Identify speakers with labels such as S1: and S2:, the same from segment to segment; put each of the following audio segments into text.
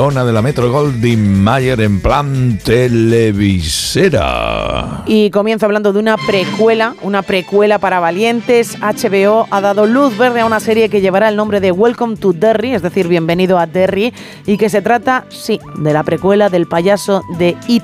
S1: Ona de la Metro Goldwyn Mayer en plan televisera.
S2: Y comienzo hablando de una precuela, una precuela para valientes. HBO ha dado luz verde a una serie que llevará el nombre de Welcome to Derry, es decir, bienvenido a Derry, y que se trata, sí, de la precuela del payaso de It.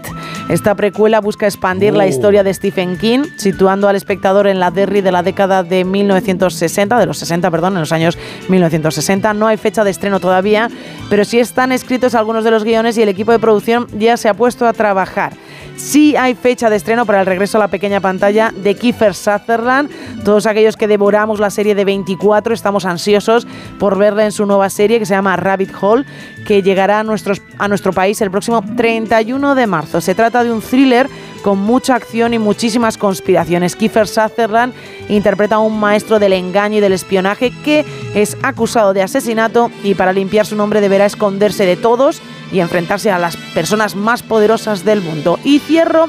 S2: Esta precuela busca expandir la
S1: Oh.
S2: historia de Stephen King, situando al espectador en la Derry de la década de 1960, de los 60, perdón, en los años 1960. No hay fecha de estreno todavía, pero sí están escritos algunos de los guiones y el equipo de producción ya se ha puesto a trabajar. Sí hay fecha de estreno para el regreso a la pequeña pantalla de Kiefer Sutherland. Todos aquellos que devoramos la serie de 24 estamos ansiosos por verla en su nueva serie que se llama Rabbit Hole, que llegará a, a nuestro país el próximo 31 de marzo. Se trata de un thriller con mucha acción y muchísimas conspiraciones. Kiefer Sutherland interpreta a un maestro del engaño y del espionaje que es acusado de asesinato y para limpiar su nombre deberá esconderse de todos y enfrentarse a las personas más poderosas del mundo. Y cierro,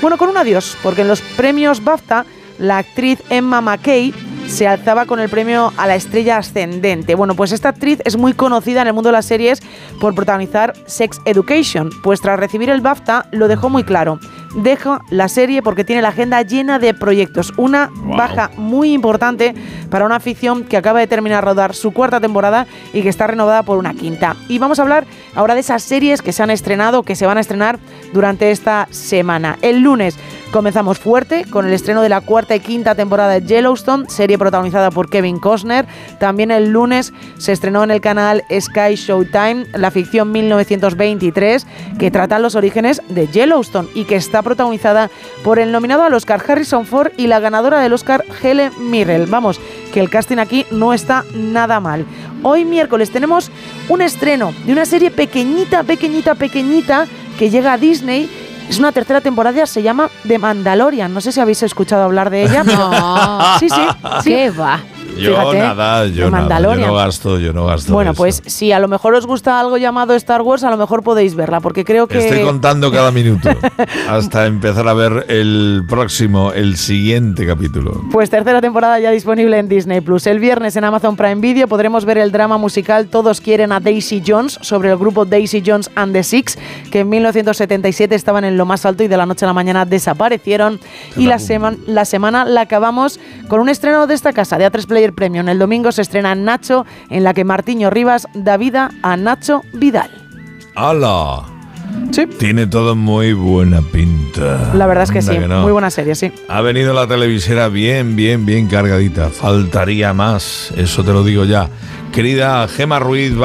S2: bueno, con un adiós, porque en los premios BAFTA la actriz Emma McKay se alzaba con el premio a la estrella ascendente. Bueno, pues esta actriz es muy conocida en el mundo de las series por protagonizar Sex Education, pues tras recibir el BAFTA lo dejó muy claro. Deja la serie porque tiene la agenda llena de proyectos, una
S1: Wow.
S2: baja muy importante para una ficción que acaba de terminar rodar su cuarta temporada y que está renovada por una quinta. Y vamos a hablar ahora de esas series que se han estrenado, que se van a estrenar durante esta semana. El lunes comenzamos fuerte con el estreno de la cuarta y quinta temporada de Yellowstone, serie protagonizada por Kevin Costner. También el lunes se estrenó en el canal Sky Showtime la ficción 1923 que trata los orígenes de Yellowstone y que está protagonizada por el nominado al Oscar Harrison Ford y la ganadora del Oscar Helen Mirren. Vamos, que el casting aquí no está nada mal. Hoy miércoles tenemos un estreno de una serie pequeñita, pequeñita, pequeñita que llega a Disney. Es una tercera temporada, se llama The Mandalorian. No sé si habéis escuchado hablar de ella. pero-
S3: No.
S2: Sí, sí, sí.
S3: ¿Qué va?
S1: Yo
S2: Fíjate,
S1: nada, yo nada, yo no gasto, yo no gasto.
S2: Bueno, pues si a lo mejor os gusta algo llamado Star Wars, a lo mejor podéis verla, porque creo que...
S1: Estoy contando cada minuto hasta empezar a ver el próximo, el siguiente capítulo.
S2: Pues tercera temporada ya disponible en Disney Plus. El viernes en Amazon Prime Video podremos ver el drama musical Todos quieren a Daisy Jones sobre el grupo Daisy Jones and the Six, que en 1977 estaban en lo más alto y de la noche a la mañana desaparecieron. Y la, sema- la semana la acabamos con un estreno de esta casa, de A3 Player Premium. El domingo se estrena Nacho, en la que Martiño Rivas da vida a Nacho Vidal.
S1: ¡Hala!
S2: Sí.
S1: Tiene todo muy buena pinta.
S2: La verdad es que
S1: Anda
S2: sí,
S1: no.
S2: muy buena serie, sí.
S1: Ha venido la televisera bien, bien, bien cargadita. Faltaría más, eso te lo digo ya. Querida Gema Ruiz, vamos.